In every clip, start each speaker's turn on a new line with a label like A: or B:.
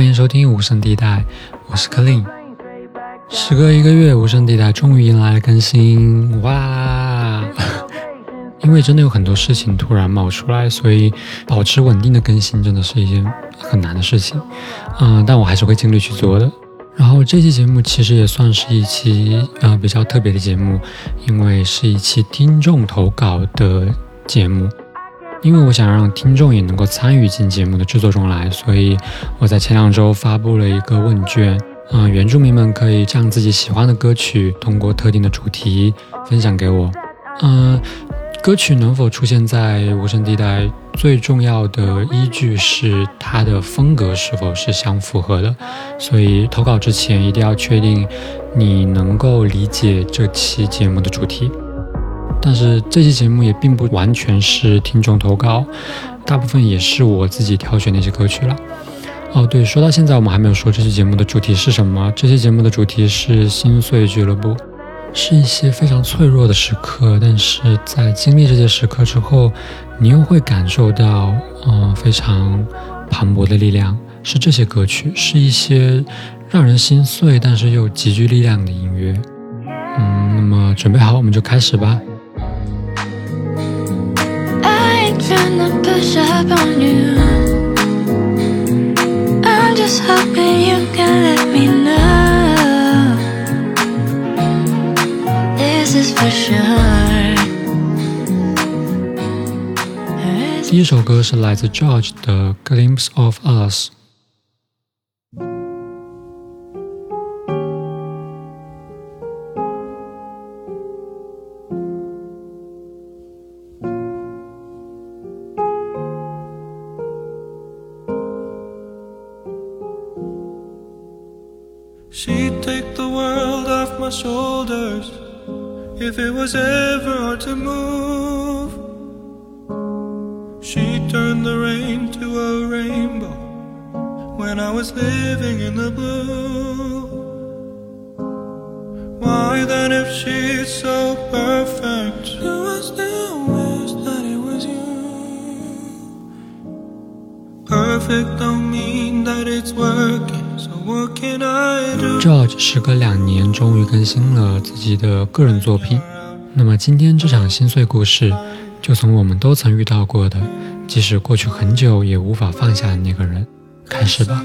A: 欢迎收听无声地带，我是 Clean。时隔一个月，无声地带终于迎来了更新，哇！因为真的有很多事情突然冒出来，所以保持稳定的更新真的是一件很难的事情。嗯，但我还是会尽力去做的。然后这期节目其实也算是一期呃比较特别的节目，因为是一期听众投稿的节目。因为我想让听众也能够参与进节目的制作中来，所以我在前两周发布了一个问卷，嗯，原住民们可以将自己喜欢的歌曲通过特定的主题分享给我，嗯。歌曲能否出现在无声地带，最重要的依据是它的风格是否是相符合的。所以投稿之前一定要确定你能够理解这期节目的主题。但是这期节目也并不完全是听众投稿，大部分也是我自己挑选那些歌曲了。哦，对，说到现在我们还没有说这期节目的主题是什么。这期节目的主题是心碎俱乐部。是一些非常脆弱的时刻，但是在经历这些时刻之后，你又会感受到，嗯，非常磅礴的力量。是这些歌曲，是一些让人心碎，但是又极具力量的音乐。嗯，那么准备好，我们就开始吧。
B: trying to push up on you. I'm just hoping you can let me know. This is for sure.
A: 第一首歌是来自 Joji 的《Glimpse of Us》。
C: If it was ever hard to move. She turned the rain to a rainbow when I was living in the blue. Why then, if she's so perfect, do I still wish that it was you? Perfect don't mean that it's working.
A: George 时隔两年终于更新了自己的个人作品。那么今天这场心碎故事，就从我们都曾遇到过的，即使过去很久也无法放下的那个人开始吧。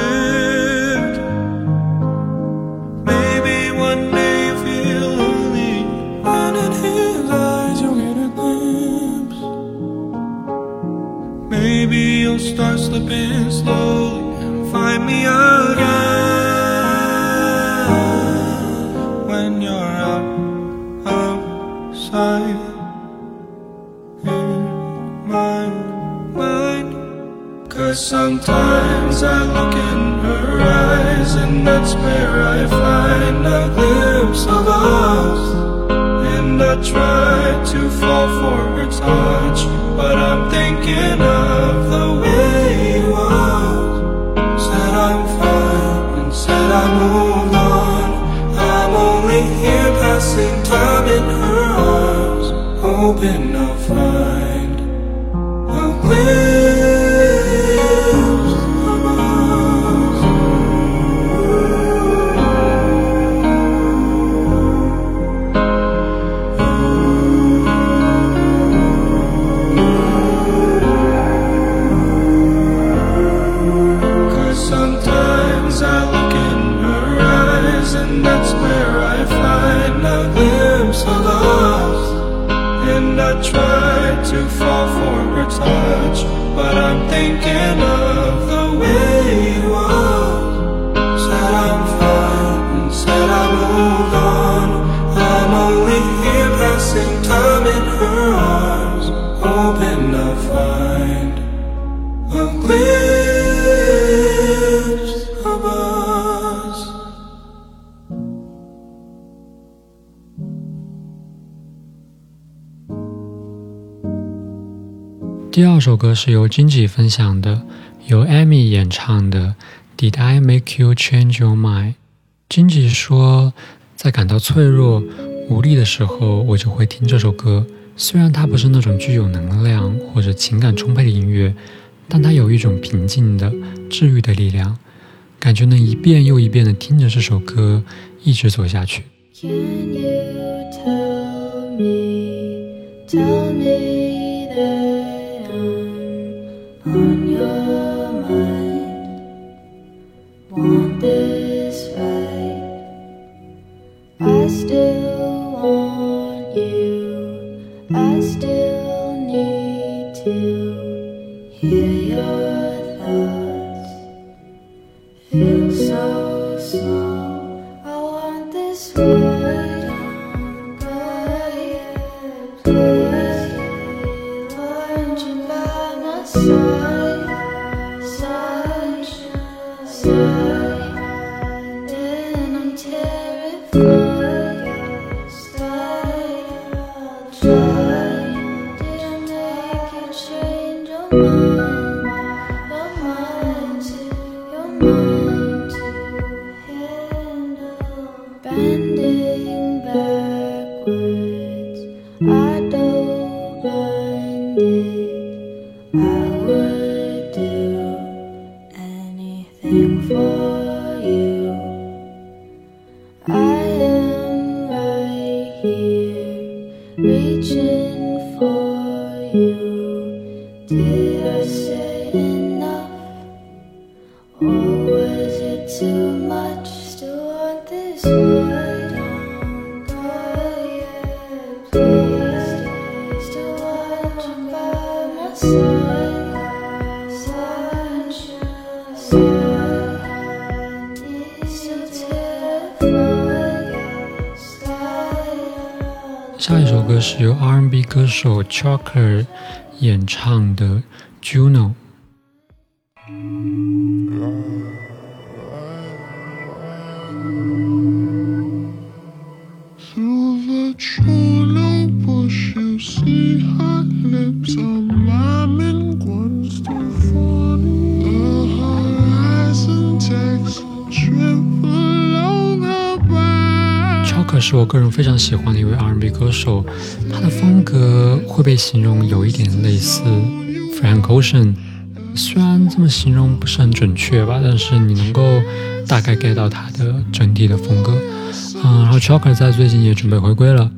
C: Sometimes I look in her eyes and that's where I find a glimpse of us. And I try to fall for her touch But I'm thinking of the way in her arms Hoping I'll find Try to fall for her touch, but I'm thinking of
A: 第二首歌是由荆棘分享的，由 Amy 演唱的《Did I Make You Change Your Mind》。荆棘说，在感到脆弱、无力的时候，我就会听这首歌。虽然它不是那种具有能量或者情感充沛的音乐，但它有一种平静的、治愈的力量，感觉能一遍又一遍地听着这首歌，一直走下去。
D: Can you tell me, tell me that On your mind? Want this
A: 首 Choker 演唱的《Juno》。非常喜欢的一位 R&B 歌手，他的风格会被形容有一点类似 Frank Ocean，虽然这么形容不是很准确吧，但是你能够大概 get 到他的整体的风格。嗯，然后 Choker 在最近也准备回归了。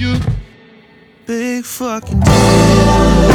E: You?
C: Big fucking That's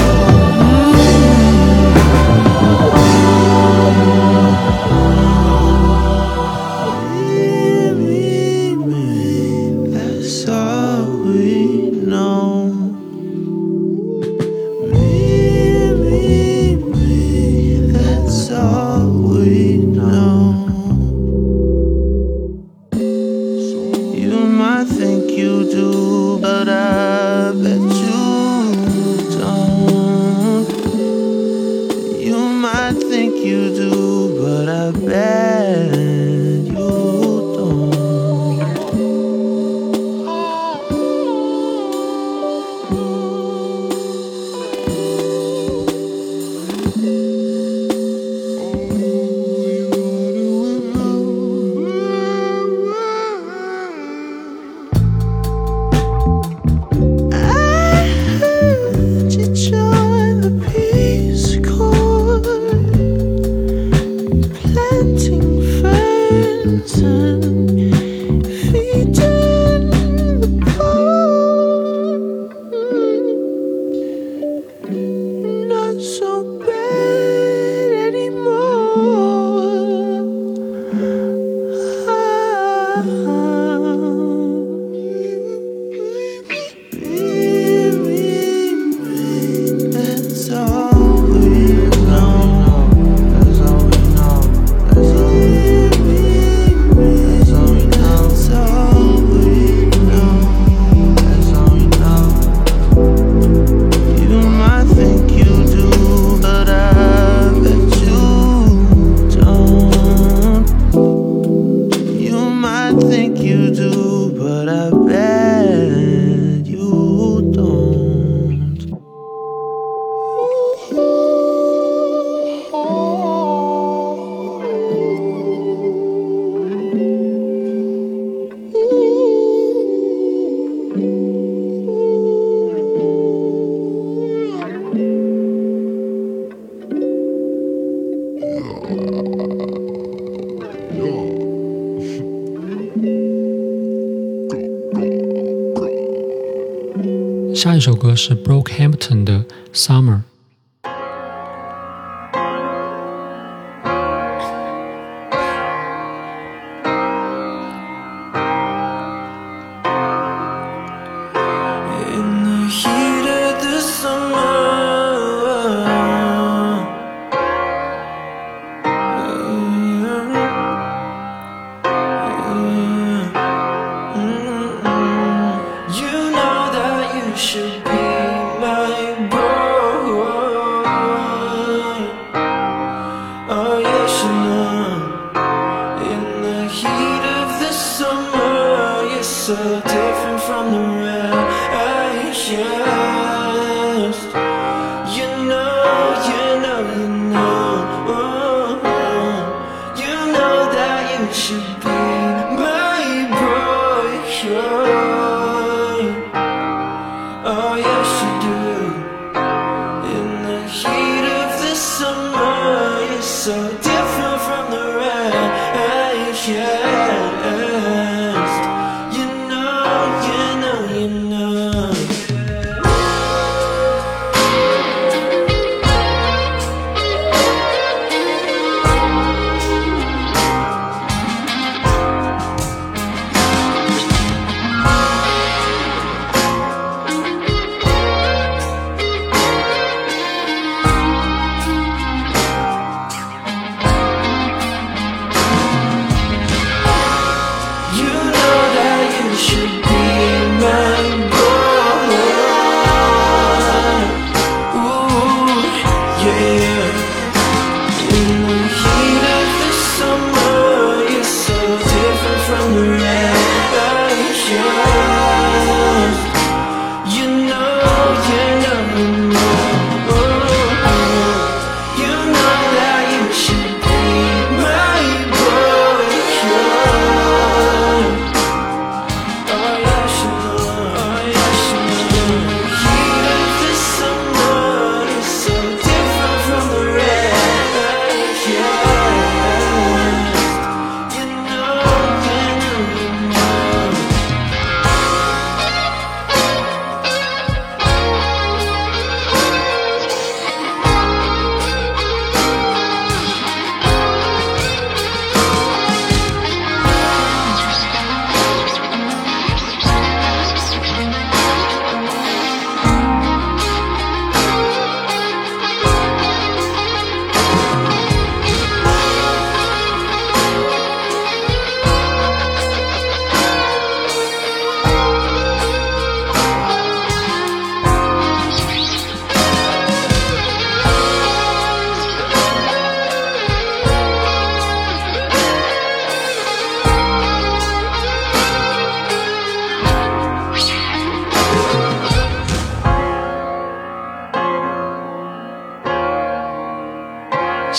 F: 首歌是 Brockhampton 的 Summer。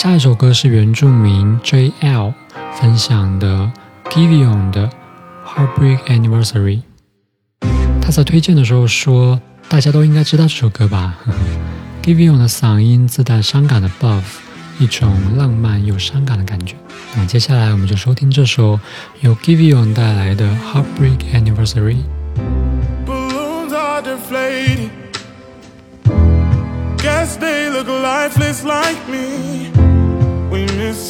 F: 下一首歌是原住民 JL 分享的 Givion 的 Heartbreak Anniversary。他在推荐的时候说，大家都应该知道这首歌吧？Givion 的嗓音自带伤感的 buff，一种浪漫又伤感的感觉。那接下来我们就收听这首由 Givion 带来的 Heartbreak Anniversary。
E: Deflating. Guess they look lifeless like me.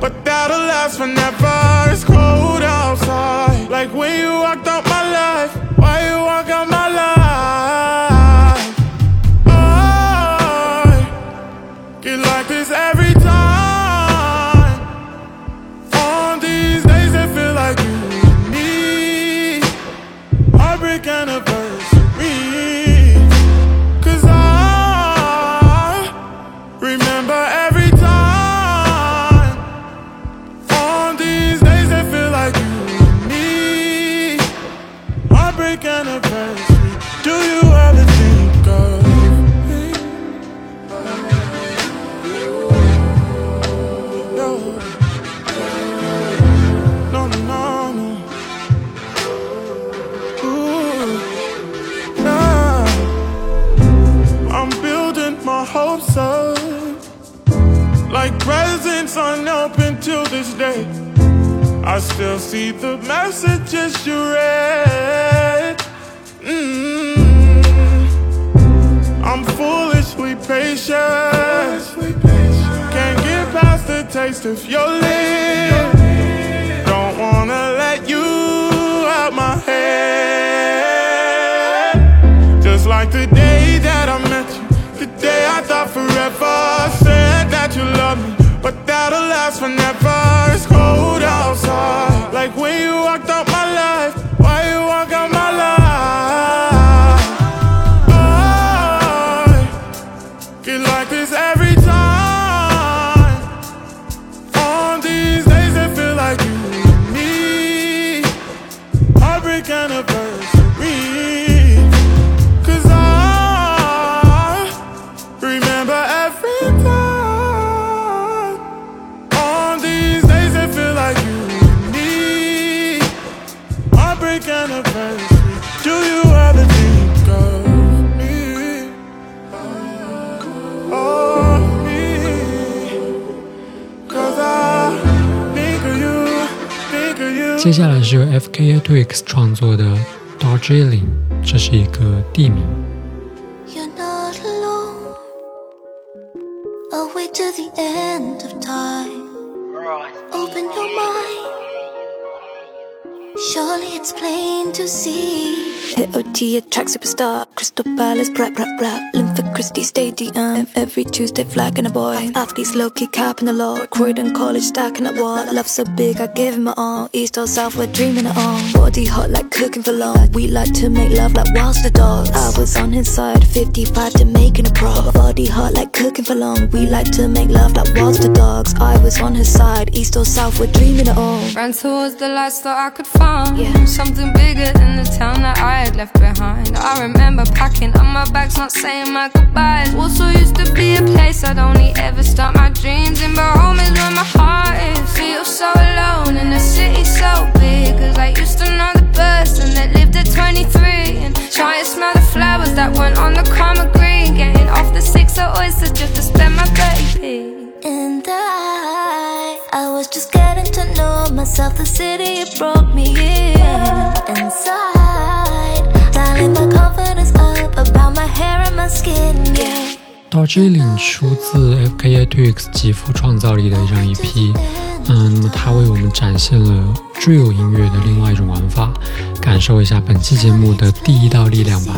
E: but that'll last forever. It's cold outside, like when you walked out my life. Why you walk out Still see the messages you read. Mm. I'm foolishly patient. Can't get past the taste of your lips. Don't wanna let you out my head. Just like the day that I met you, the day I thought forever. Said that you love me, but that'll last forever. Like when you walked
A: 是由 FKA Twigs 创作的 Darjeeling，这是一个地名。
G: Surely it's plain to see.
H: Hit OT, attract superstar. Crystal Palace, brap, brap, brap. Linford Christie Stadium. Every Tuesday, flagging a boy. Athletes low key capping the law. Croydon College, stacking up wall. Love so big, I give him my all. East or South, we're dreaming it all. Body hot like cooking for long. We like to make love like whilst the dogs. I was on his side, 55 to making a pro. Body hot like cooking for long. We like to make love like whilst the dogs. I was on his side, East or South, we're dreaming it all.
I: Ran towards the lights thought I could find
H: Yeah.
I: something bigger than the town that I had left behind. I remember packing up my bags, not saying my goodbyes. Also used to be a place I'd only ever start my dreams in, but home is where my heart is. Feel so alone in a city so big, 'cause I used to know the person that lived at 23 and try to smell the flowers that weren't on the common green. Getting off the six of oysters just to spend my baby.
G: In I, myself. The city it brought me in. Inside, dialing my confidence up about my hair and my skin. Yeah.
A: Darjeeling 出自 FKA Twigs 极富创造力的一张 EP，嗯，那么它为我们展现了 drill 音乐的另外一种玩法，感受一下本期节目的第一道力量吧。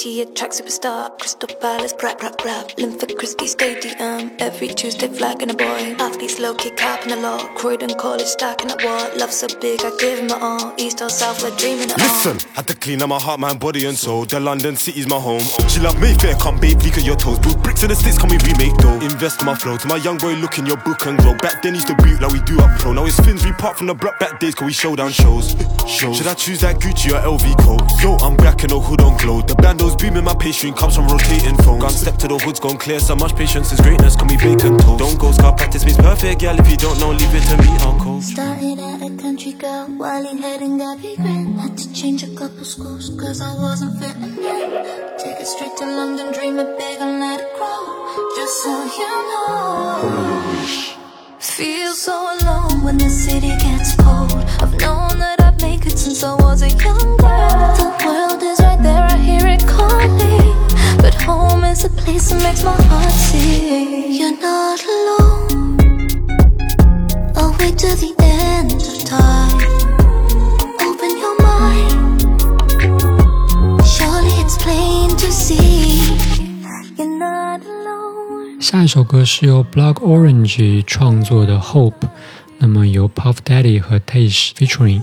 H: Hit OT, attract superstar. Crystal Palace, brap, brap, brap. Linford Christie Stadium. Every Tuesday, flagging a boy. Athletes low key capping the law. Croydon College, stacking up wall. Love so big, I give him my all. East or South, we're dreaming it all.
J: Listen, had to clean up my heart, mind, body, and soul. The London city's my home. She love Mayfair, come babe, leak at your toes. Put bricks in the sticks, can we remake though? Invest in my flow. To my young boy, look in your book and grow. Back then, used to boot like we do up pro. Now it's fins, we part from the block back days, cause we show down shows. shows. Should I choose that Gucci or LV coat? Yo, I'm back and no hood on glow. The bando's beaming, my pastry comes from rotating phones. Gone step to the hood's gone clear. So much patience is greatness, can we vacant toast? Don't go scar practice means perfect, yeah. If you don't know, leave it to me, uncle.
G: Started at a country girl, Wally head and Gabby Grin. Had to change a couple schools, cause I wasn't fitting in. Take it straight to London, dream it big and let it grow. Just so you know. Feel so alone when the city gets cold. I've known that I'd make it since I was a young girl. The world is right there, but home is a place that makes my heart sing. You're not alone. I'll wait till the end of time. Open your mind. Surely it's plain to see. You're not alone.
A: 下一首歌是由 Blood Orange 创作的 Hope，那么由 Puff Daddy 和 Tash featuring。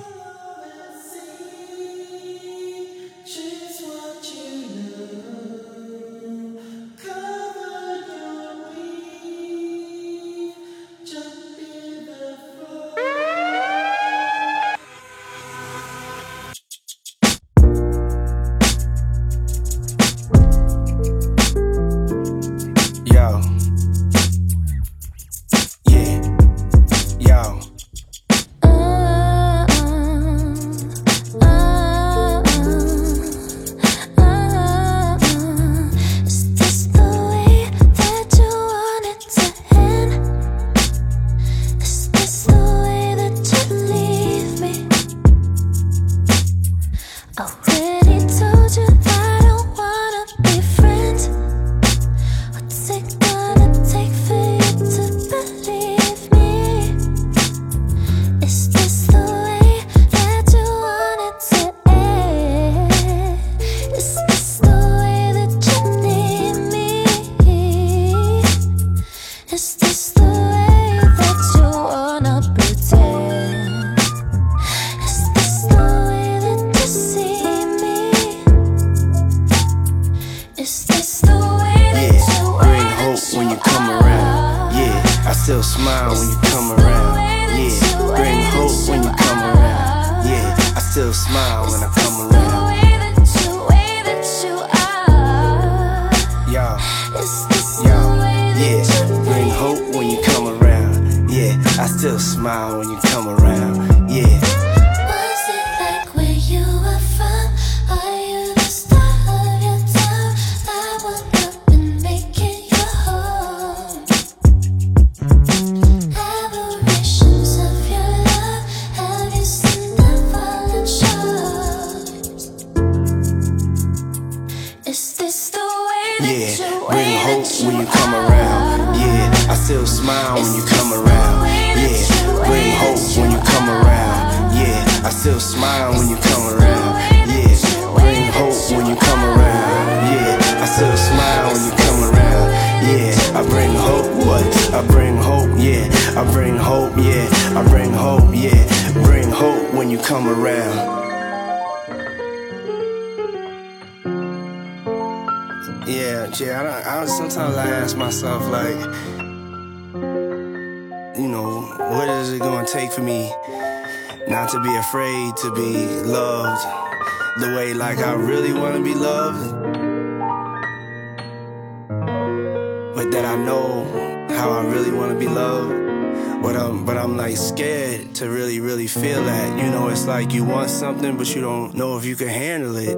K: but that I know how I really wanna be loved. But I'm, but I'm like scared to really, really feel that. You know, it's like you want something, but you don't know if you can handle it.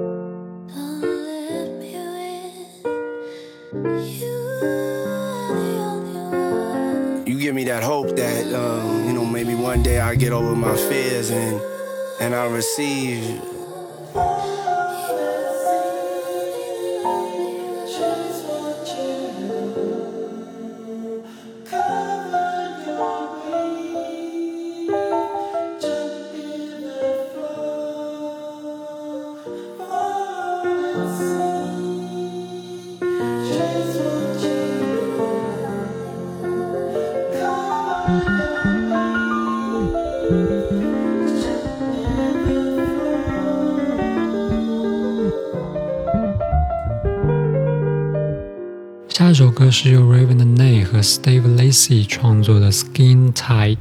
L: You
K: give me that hope that um, you know maybe one day I get over my fears and and I receive
G: 是由 Ravyn Lenae 和 Steve Lacy 创作的《Skin Tight》。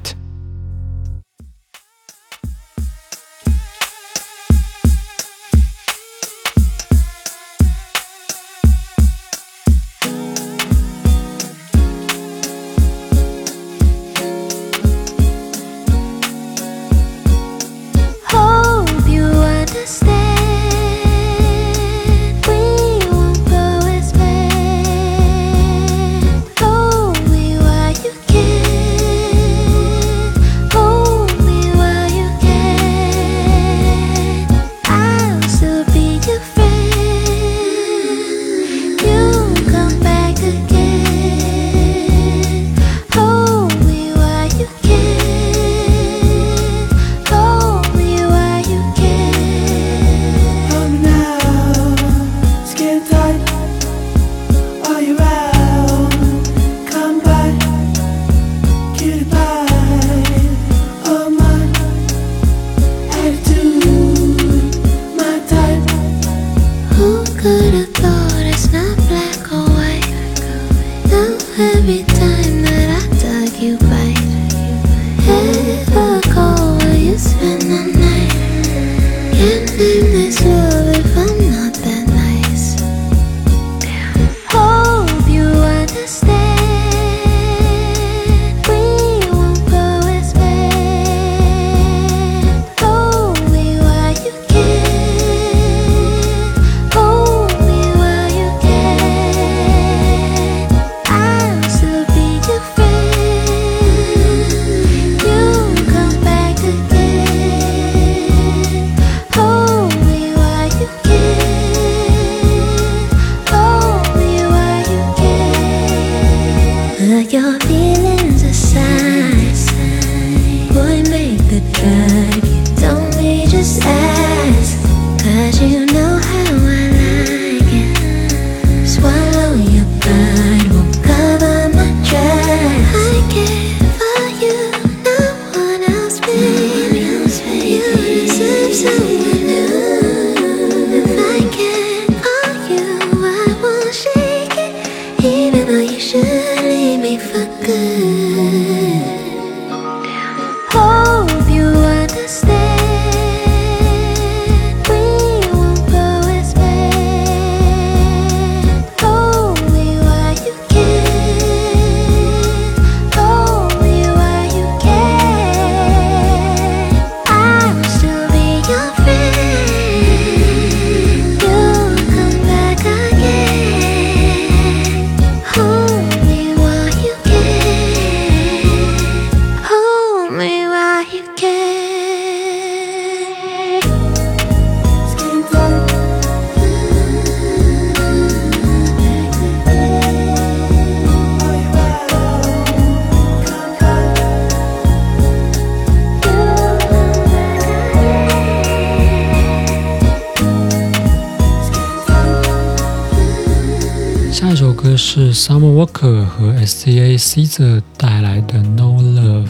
I: caesar 带来的 no love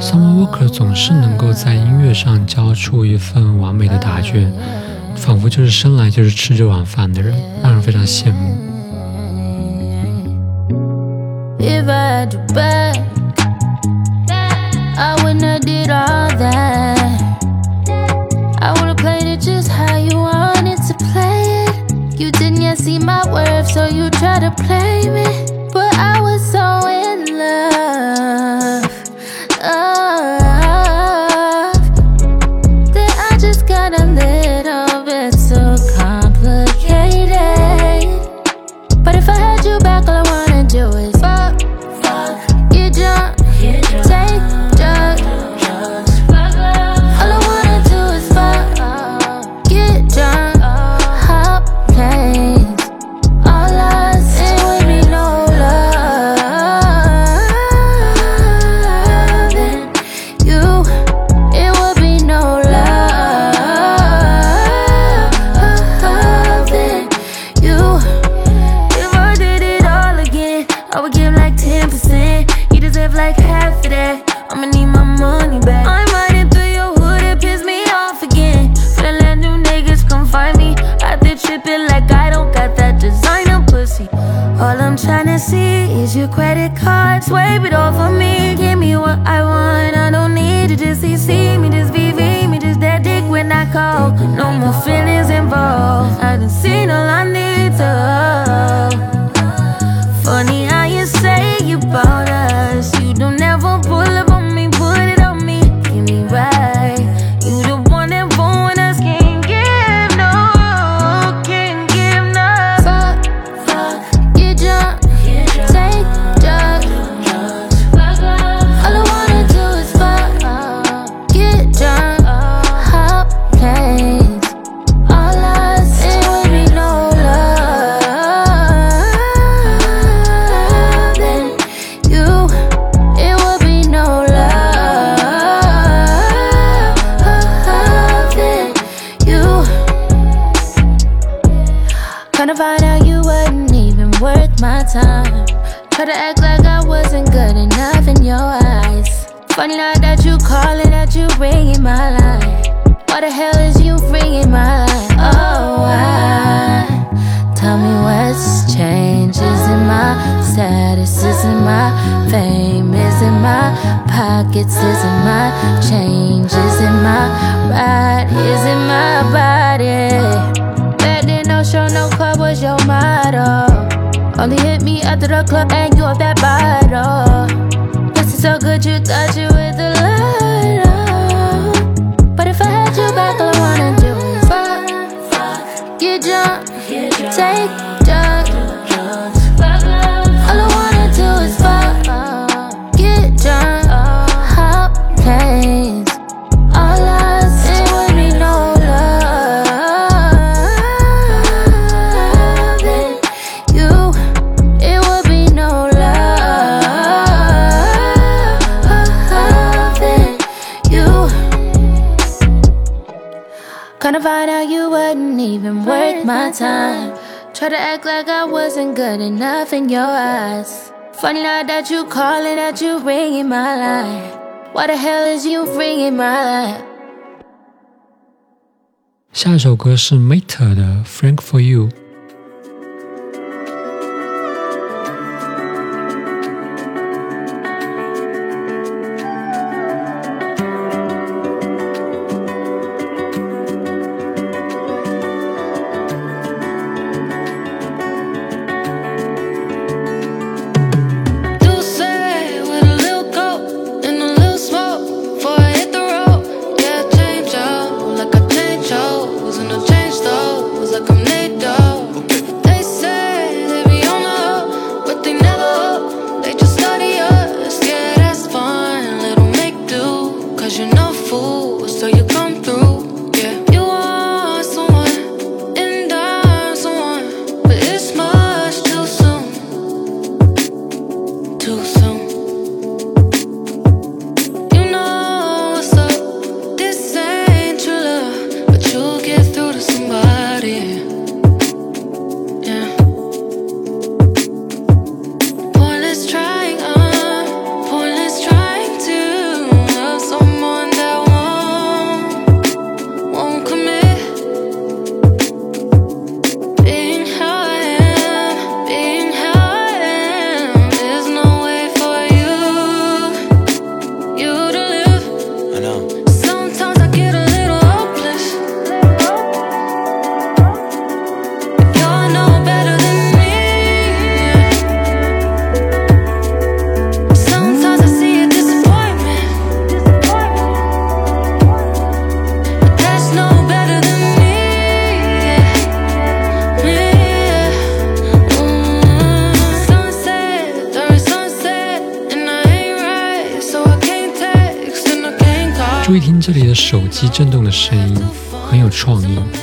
I: summer walker 总是能够在音乐上交出一份完美的答卷仿佛就是生来就是吃这碗饭的人让人非常羡慕。
M: me out to the club and you off that bottle. This is so good you thought you with the light But if I had you back, all I wanna do is fuck, fuck, get drunk, get drunk. take. Try to act like I wasn't good enough in your eyes. Funny now that you calling, that you ringing my line. Why the hell is you ringing my line?
I: 下一首歌是 Maeta 的《Frank for You》。声音很有创意。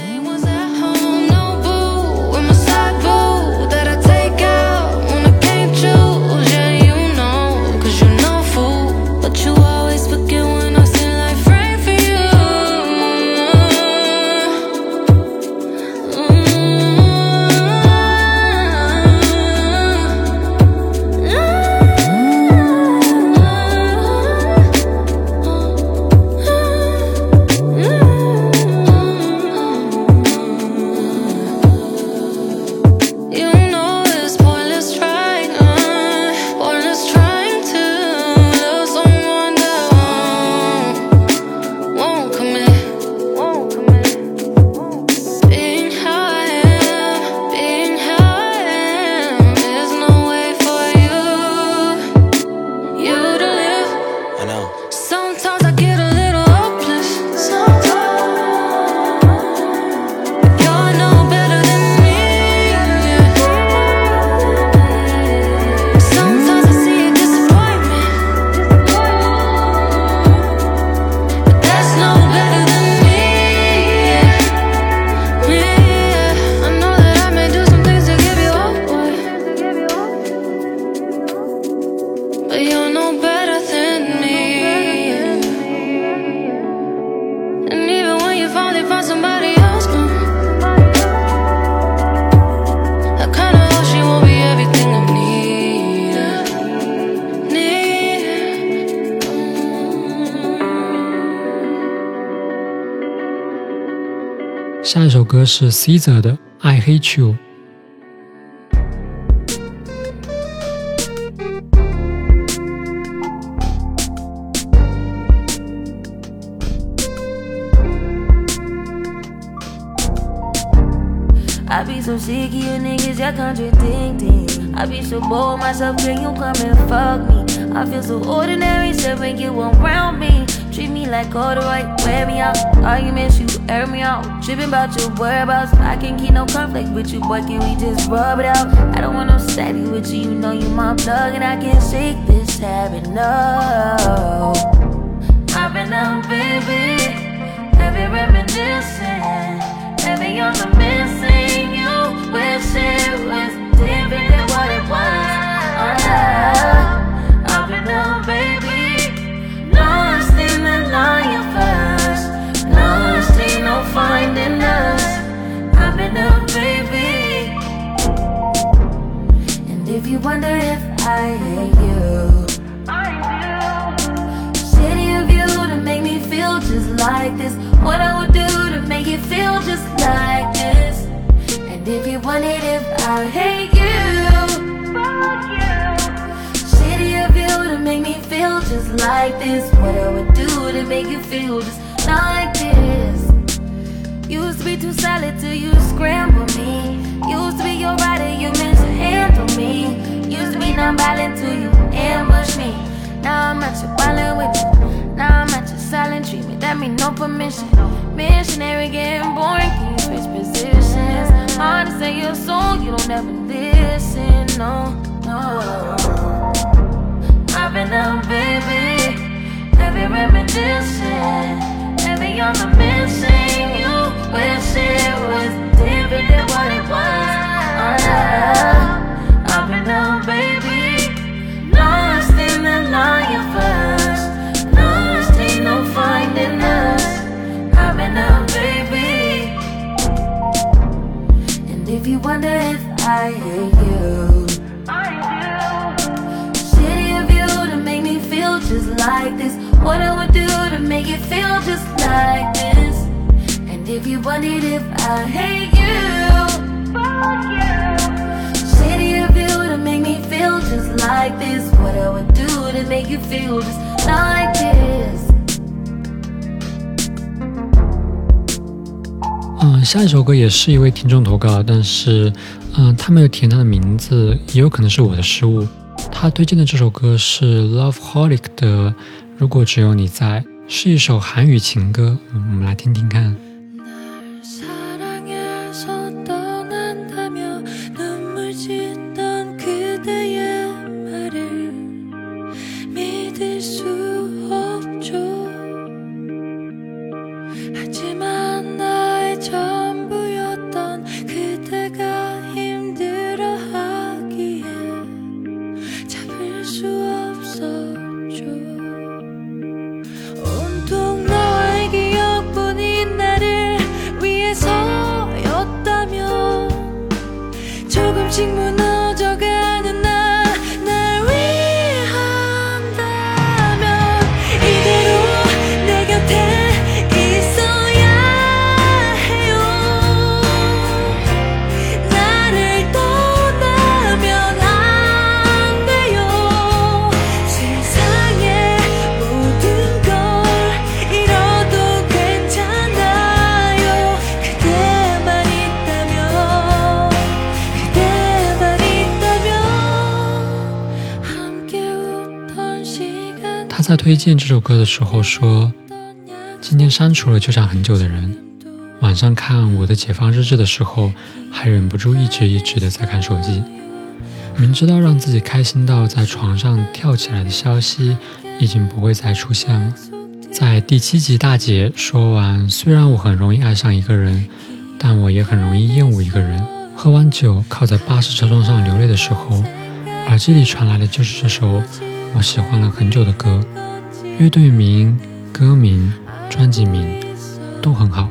I: 是 SZA 的《I Hate You》。
N: I be so sick of you niggas, y'all contradicting. I be so bored myself, can you come and fuck me? I feel so ordinary, so when you around me. Treat me like all the right, wear me out. Arguments, you air me out. Tripping about your whereabouts. I can't keep no conflict with you, boy. Can we just rub it out? I don't want no steady with you. You know you my plug, and I can't shake this habit. No. I've been out, baby. Heavy reminiscing. Heavy on the missing. Mean no permission. Missionary getting boring. Can you switch positions? Hard to say your soul, you don't ever listen. No, no. I've been out, baby. Heavy reminiscing. Heavy on the missing. You wish it was different than what it was. Oh, I hate you, I do. City of you to make me feel just like this. What I would do to make you feel just like this. And if you wondered if I hate you, fuck you. City of you to make me feel just like this. What I would do to make you feel just like this.
I: 嗯，下一首歌也是一位听众投稿，但是， 嗯，他没有填他的名字，也有可能是我的失误。他推荐的这首歌是 Love Holic 的《如果只有你在》，是一首韩语情歌，我们来听听看。荐这首歌的时候说：“今天删除了就像很久的人，晚上看我的解放日志的时候，还忍不住一直一直的在看手机。明知道让自己开心到在床上跳起来的消息已经不会再出现了。”在第七集大姐说完，虽然我很容易爱上一个人，但我也很容易厌恶一个人。喝完酒靠在巴士车窗上流泪的时候，耳机里传来的就是这首我喜欢了很久的歌。乐队名、歌名、专辑名都很好。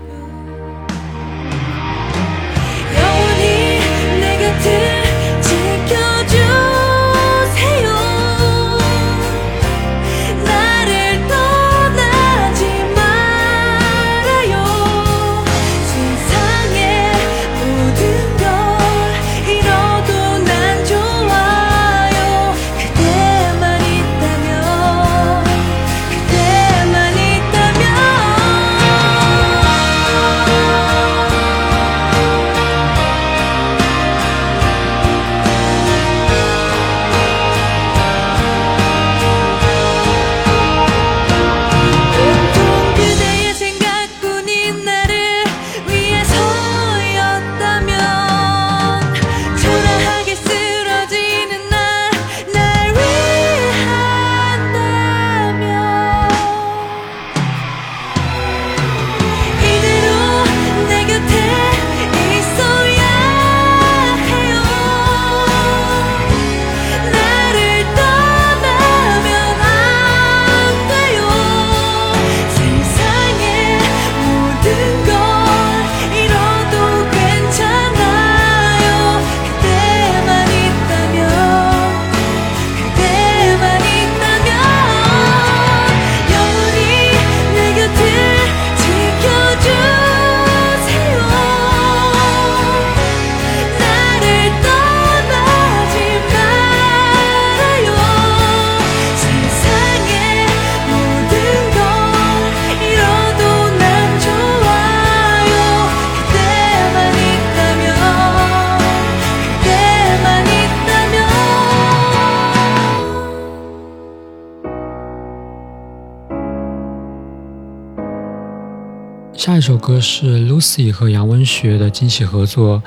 I: 下一首歌是 LÜCY 和羊文学的惊喜合作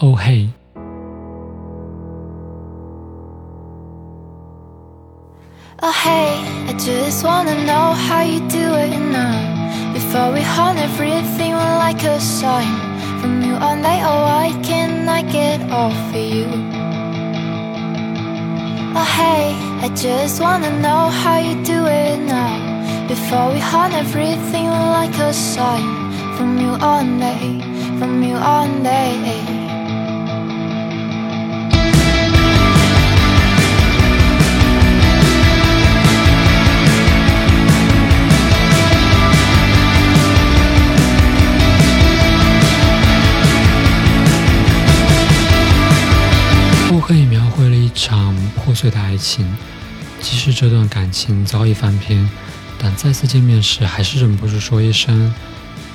I: 《Oh Hey》。
D: Oh hey, I just wanna know how you do it, now. Before we haunt everything, like a sign from you all night. Oh, why can't I get over you? Oh hey, I just wanna know how you do it now. Before we haunt everything, like a sign. From you all day, from you all day.
I: 后黑描绘了一场破碎的爱情，即使这段感情早已翻篇，但再次见面时还是忍不住说一声：“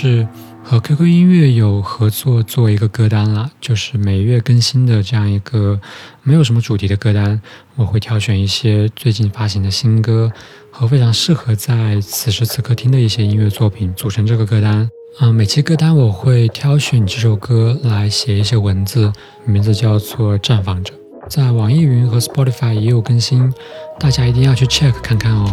A: 是，和 QQ 音乐有合作做一个歌单了，就是每月更新的这样一个没有什么主题的歌单。我会挑选一些最近发行的新歌和非常适合在此时此刻听的一些音乐作品组成这个歌单。嗯，每期歌单我会挑选几首歌来写一些文字，名字叫做《绽放着》，在网易云和 Spotify 也有更新，大家一定要去 check 看看哦。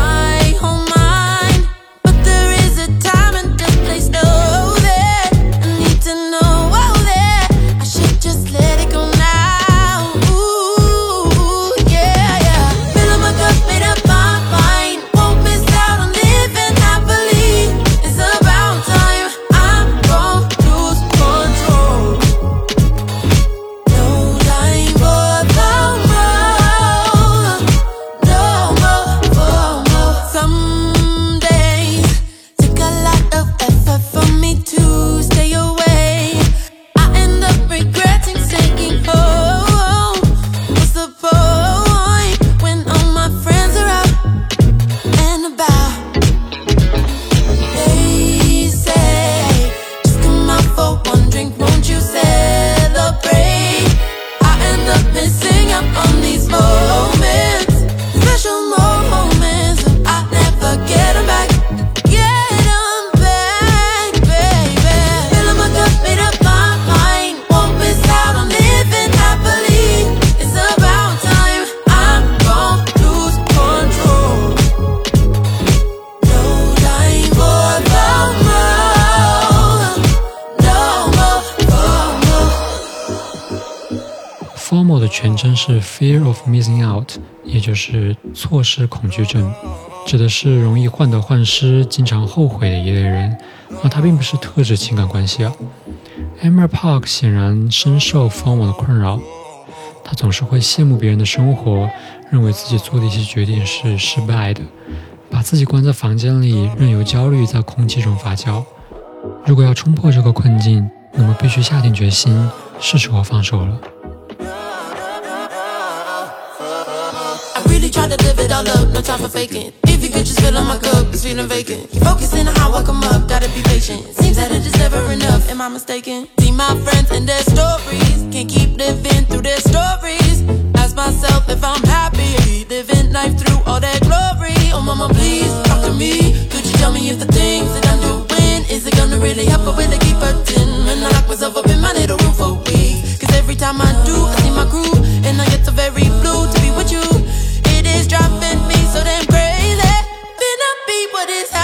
A: 是 Fear of Missing Out，也就是错失恐惧症，指的是容易患得患失、经常后悔的一类人。而它并不是特指情感关系啊。Amber Park 显然深受 FOMO 的困扰，他总是会羡慕别人的生活，认为自己做的一些决定是失败的，把自己关在房间里，任由焦虑在空气中发酵。如果要冲破这个困境，那么必须下定决心，是时候放手了。
O: Tried to live it all up, no time for faking. If you could just fill up my cup, it's feeling vacant. Focusing on how I come up, gotta be patient. Seems that it is never enough, am I mistaken? See my friends and their stories, can't keep living through their stories. Ask myself if I'm happy, living life through all that glory. Oh mama, please talk to me. Could you tell me if the things that I'm doing is it gonna really help or will it keep hurting? When I lock myself up in my little room for weeks. Cause every time I do, I see my crew, and I get so very blue to be with you. Is driving me so damn crazy. Finna be what is happening.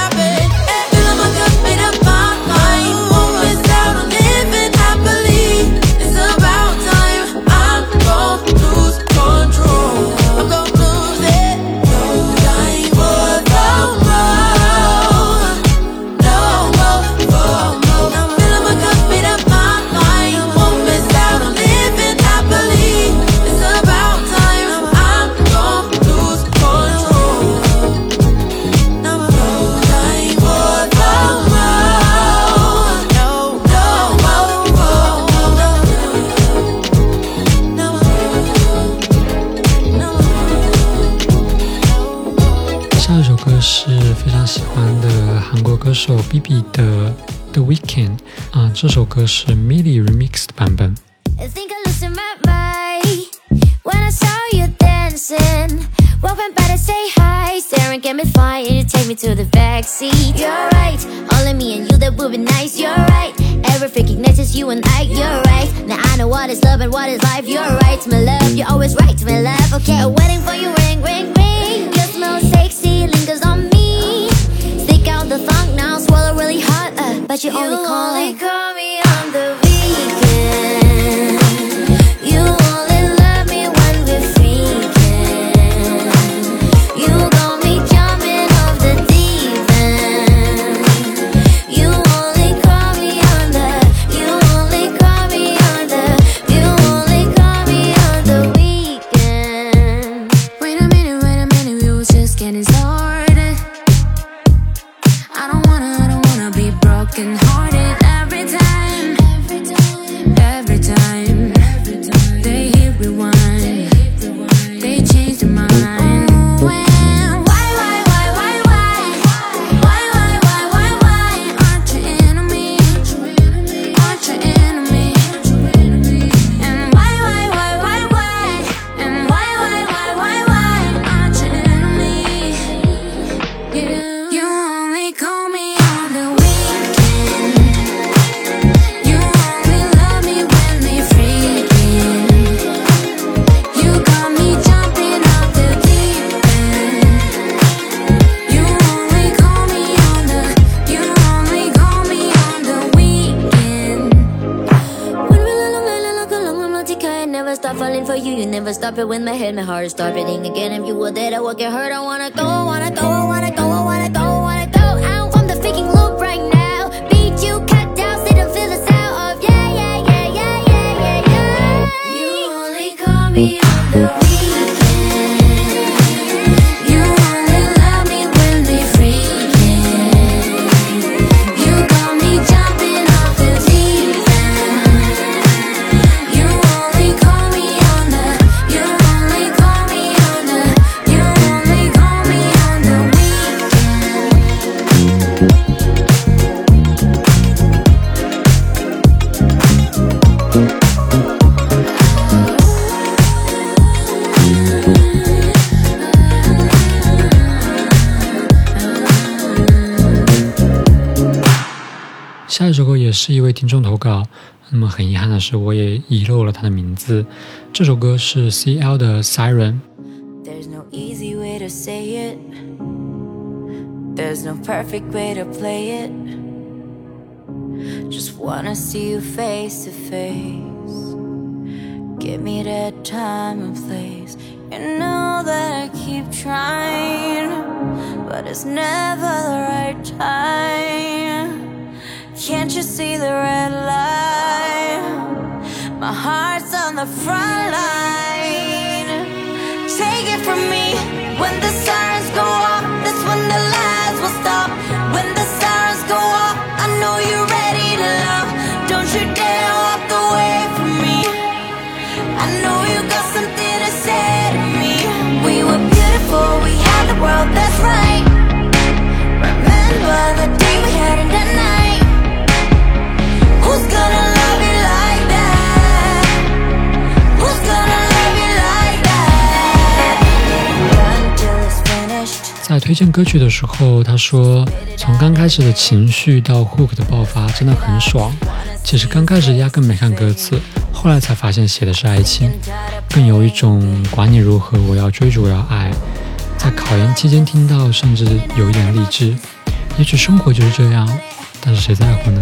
A: Habibi 的《The Weekend》啊，这首歌是 MILLI remix 的版本。
P: I think I lost my mind when I saw you dancing. Walking by to say hi, staring at me fine. You take me to the back seat. You're right, only me and you that would be nice. You're right, every freaking night is you and I. You're right, now I know what is love and what is life. You're right, my love, you're always right, my love. Okay, I'm waiting for you, ring, ring, ring. Your smell sexy lingers on me swallow really uh, but you, only call only call me on the
D: heart start beating again. If you were there I
A: would get hurt. 听众投稿，那么很遗憾的是，我也遗漏了他的名字。这首歌是 CL 的 Siren。
N: There's no easy way to say it. There's no perfect way to play it. Just wanna see you face to face. Give me that time and place. You know that I keep trying, but it's never the right time. Can't you see the red light? My heart's on the front line. Take it from me. When the sirens go off, that's when the lies will stop. When the sirens go off, I know you're ready to love. Don't you dare walk away from me. I know you got something to say to me. We were beautiful, we had the world,
A: 推荐歌曲的时候，他说从刚开始的情绪到 hook 的爆发，真的很爽。其实刚开始压根没看歌词，后来才发现写的是爱情，更有一种管你如何，我要追逐，我要爱。在考研期间听到，甚至有一点励志。也许生活就是这样，但是谁在乎呢？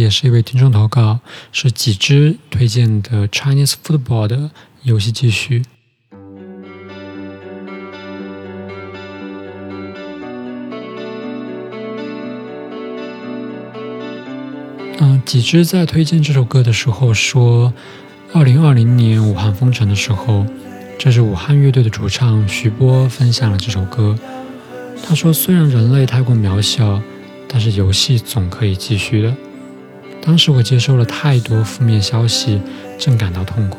A: 也是一位听众投稿，是几只推荐的 Chinese Football 的游戏继续。嗯，几只在推荐这首歌的时候说，二零二零年武汉封城的时候，这是武汉乐队的主唱徐波分享了这首歌。他说，虽然人类太过渺小，但是游戏总可以继续的。当时我接受了太多负面消息，正感到痛苦。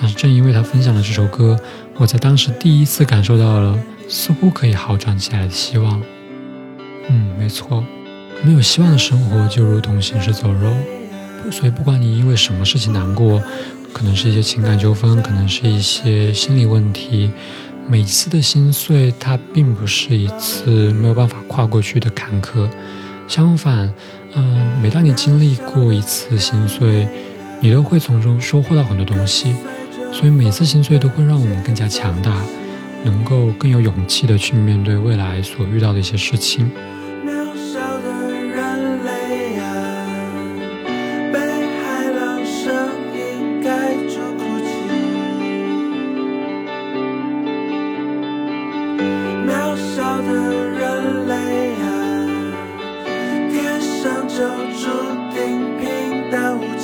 A: 但是正因为他分享了这首歌，我在当时第一次感受到了似乎可以好转起来的希望。嗯，没错，没有希望的生活就如同行尸走肉。所以不管你因为什么事情难过，可能是一些情感纠纷，可能是一些心理问题，
Q: 每次的心碎，它并不是一次没有办法跨过去的坎坷，相反，嗯，每当你经历过一次心碎，你都会从中收获到很多东西。所以每次心碎都会让我们更加强大，能够更有勇气的去面对未来所遇到的一些事情。就注定平淡无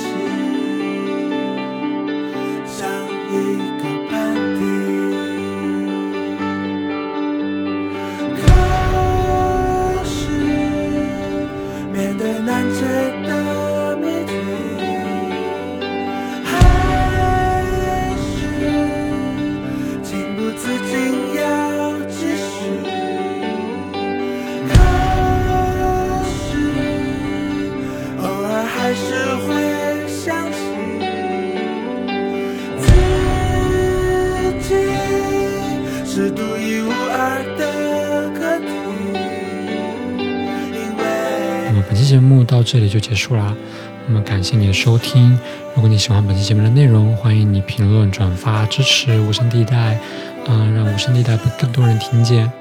Q: 这里就结束啦，那么感谢你的收听。如果你喜欢本期节目的内容，欢迎你评论、转发、支持无声地带，嗯，让无声地带被更多人听见。